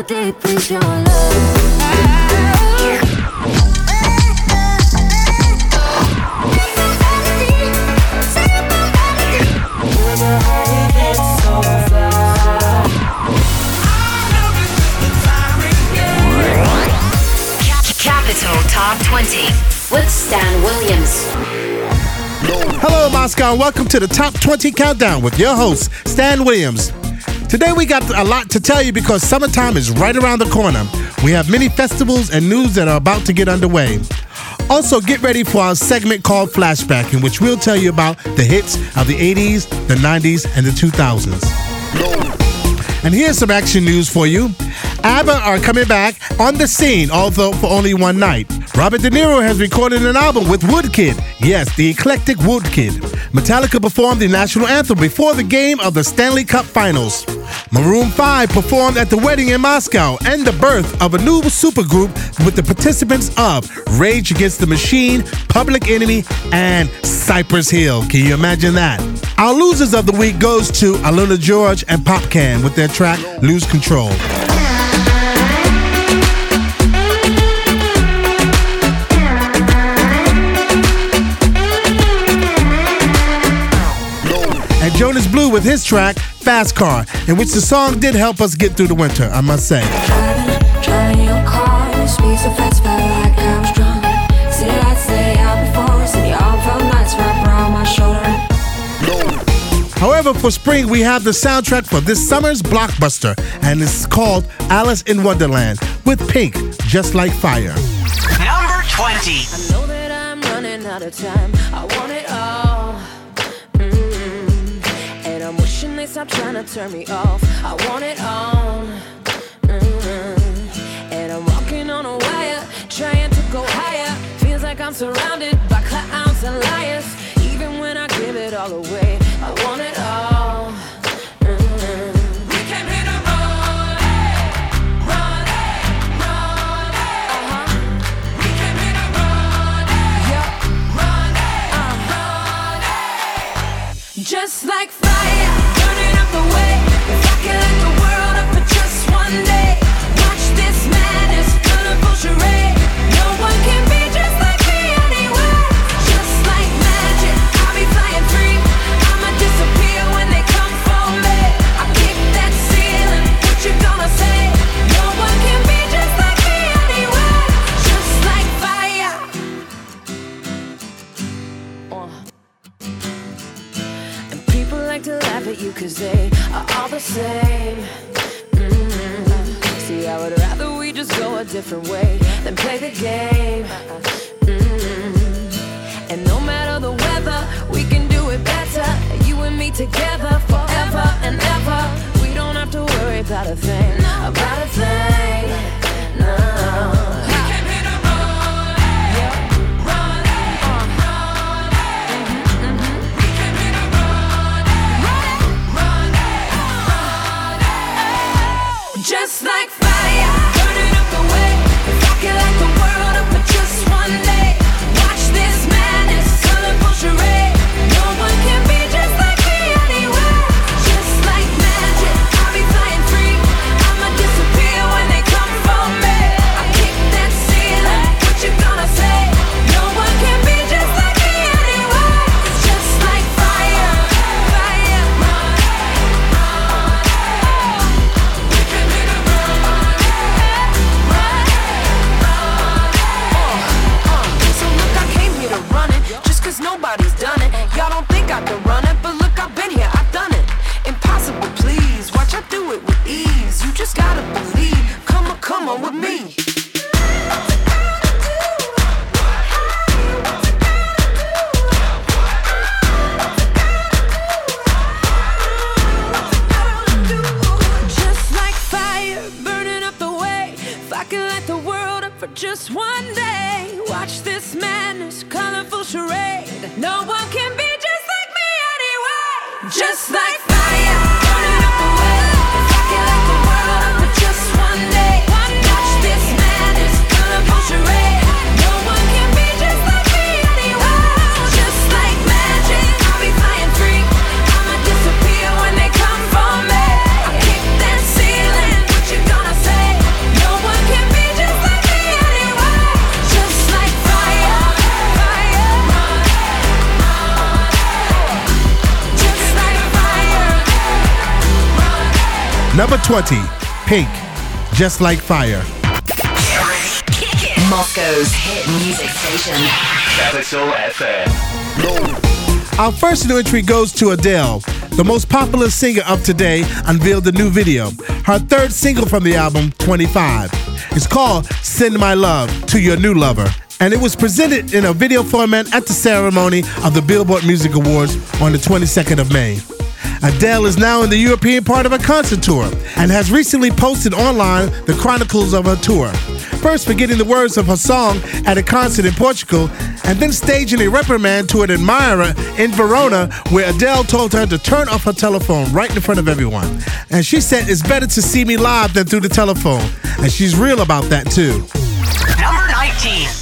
Deep is your love? Capital Top 20 with Stan Williams. Hello, Moscow, and welcome to the Top 20 Countdown with your host, Stan Williams. Today, we got a lot to tell you because summertime is right around the corner. We have many festivals and news that are about to get underway. Also, get ready for our segment called Flashback, in which we'll tell you about the hits of the 80s, the 90s, and the 2000s. And here's some action news for you. ABBA are coming back on the scene, although for only one night. Robert De Niro has recorded an album with Woodkid. Yes, the eclectic Woodkid. Metallica performed the national anthem before the game of the Stanley Cup Finals. Maroon 5 performed at the wedding in Moscow and the birth of a new supergroup with the participants of Rage Against the Machine, Public Enemy, and Cypress Hill. Can you imagine that? Our losers of the week goes to Aluna George and Popcaan with their track Lose Control. Blue with his track Fast Car, in which the song did help us get through the winter, I must say. Driving, driving your car, you speak so fast, felt like I was drunk. See the lights lay out before us, and your arm felt nice wrapped around my shoulder. However, for spring, we have the soundtrack for this summer's blockbuster, and it's called Alice in Wonderland with Pink, Just Like Fire. Number 20. Stop trying to turn me off. I want it all. Mm. And I'm walking on a wire, trying to go higher. Feels like I'm surrounded by clowns and liars. Even when I give it all away, I want it all. Just one day, watch this madness, colorful charade. No one can be just like me anyway. Just like Number 20, Pink, Just Like Fire. Moscow's hit music station. Capital FM. Our first new entry goes to Adele. The most popular singer of today unveiled a new video. Her third single from the album, 25. It's called Send My Love to Your New Lover. And it was presented in a video format at the ceremony of the Billboard Music Awards on the 22nd of May. Adele is now in the European part of a concert tour and has recently posted online the chronicles of her tour. First, forgetting the words of her song at a concert in Portugal, and then staging a reprimand to an admirer in Verona, where Adele told her to turn off her telephone right in front of everyone. And she said, It's better to see me live than through the telephone. And she's real about that, too. Number 19.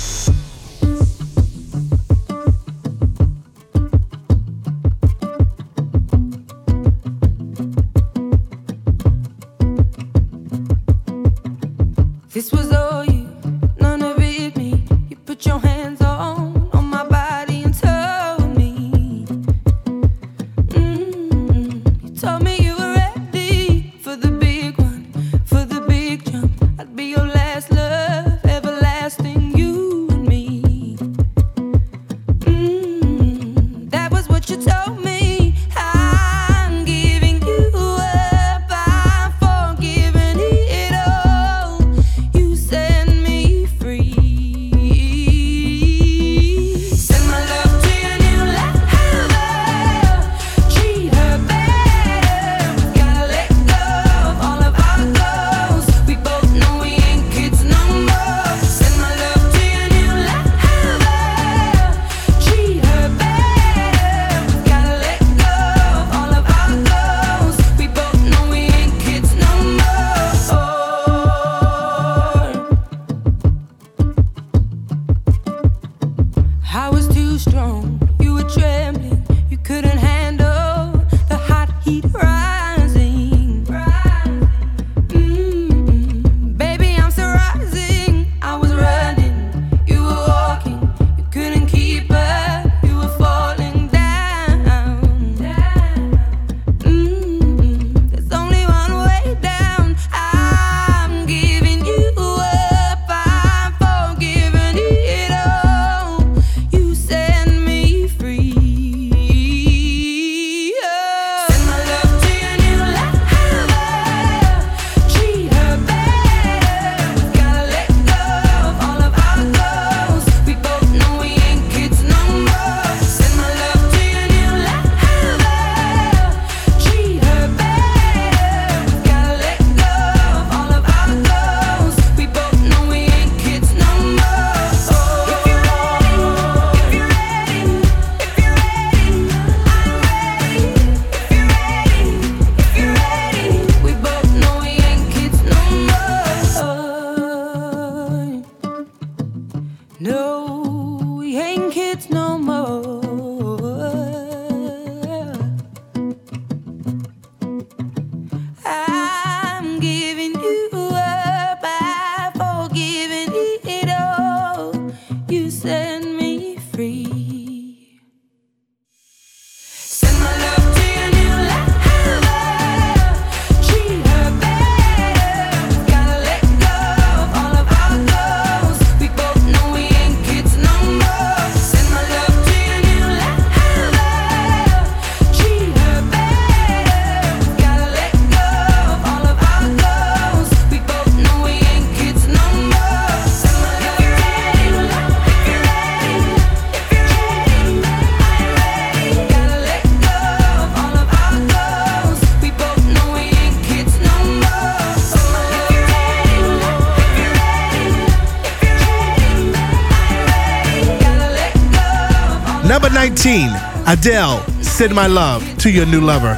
Number 19, Adele, Send My Love to Your New Lover.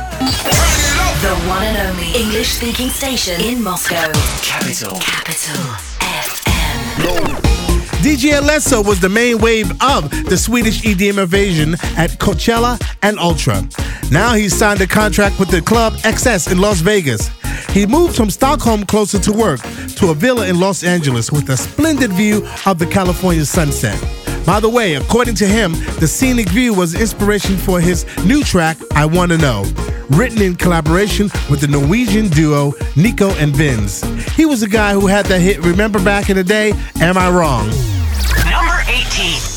The one and only English speaking station in Moscow. Capital. Capital FM. No. DJ Alesso was the main wave of the Swedish EDM invasion at Coachella and Ultra. Now he's signed a contract with the club XS in Las Vegas. He moved from Stockholm closer to work to a villa in Los Angeles with a splendid view of the California sunset. By the way, according to him, the scenic view was inspiration for his new track, I Wanna Know, written in collaboration with the Norwegian duo Nico and Vinz. He was the guy who had that hit, remember back in the day, Am I Wrong? Number 18.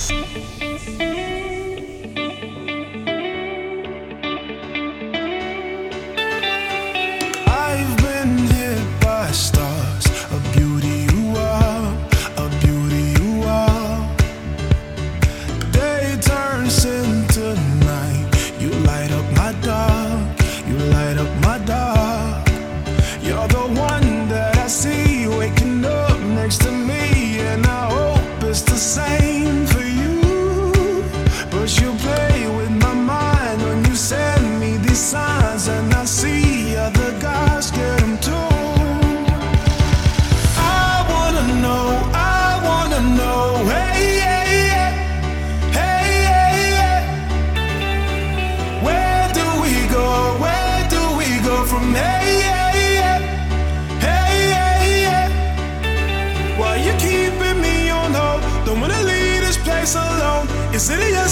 que sería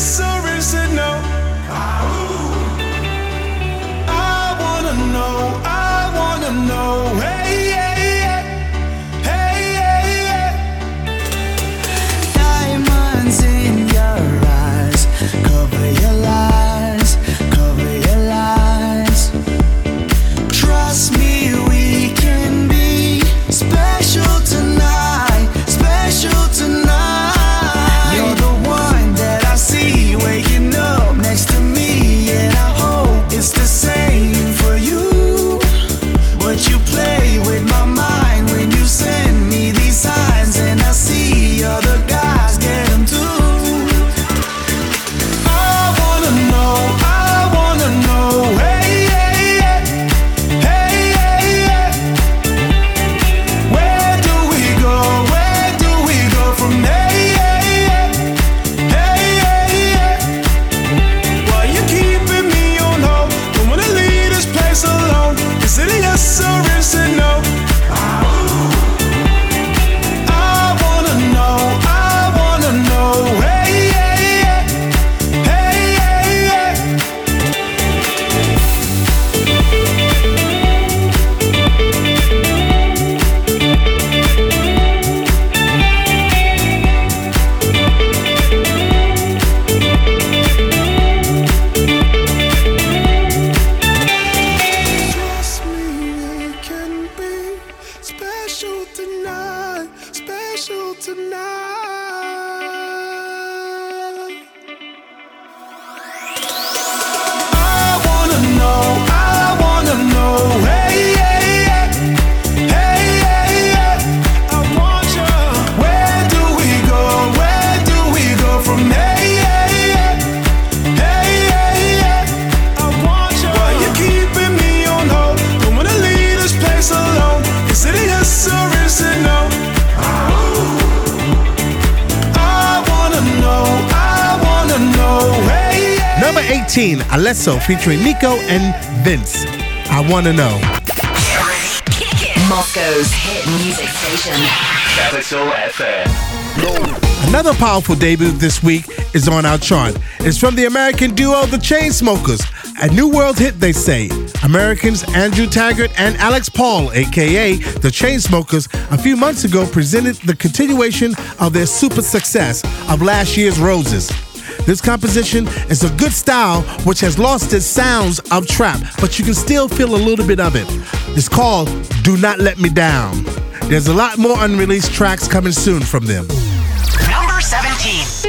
2018, Alesso featuring Nico and Vinz. I wanna know. Moscow's hit music station. Capital FM. Another powerful debut this week is on our chart. It's from the American duo The Chainsmokers, a new world hit they say. Americans Andrew Taggart and Alex Pall, aka The Chainsmokers, a few months ago presented the continuation of their super success of last year's Roses. This composition is a good style which has lost its sounds of trap, but you can still feel a little bit of it. It's called Do Not Let Me Down. There's a lot more unreleased tracks coming soon from them. Number 17.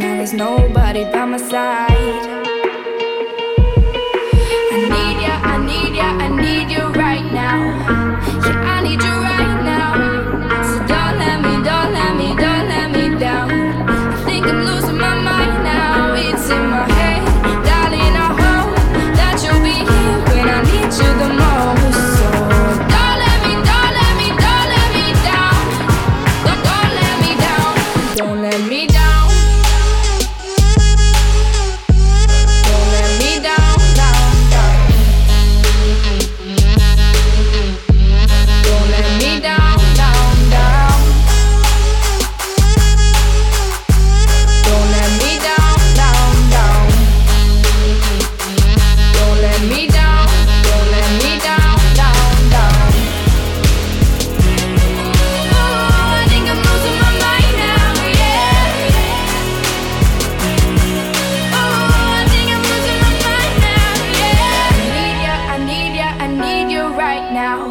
Now there's nobody by my side. now.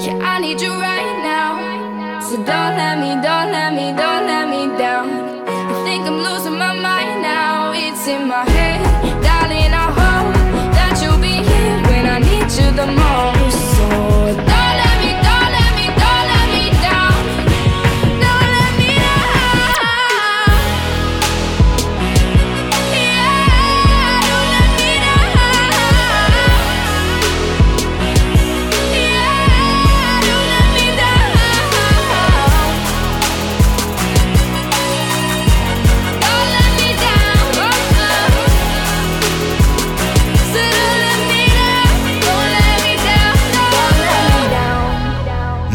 Yeah, I need you right now. So don't let me, don't let me, don't let me down. I think I'm losing my mind now. It's in my head, darling. I hope that you'll be here when I need you the most.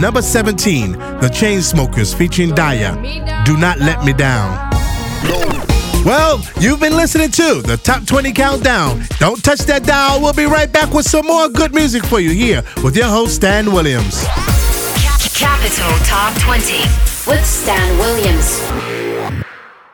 Number 17, The Chainsmokers featuring Daya. Do not let me down. Well, you've been listening to the Top 20 Countdown. Don't touch that dial. We'll be right back with some more good music for you here with your host, Stan Williams. Capital Top 20 with Stan Williams.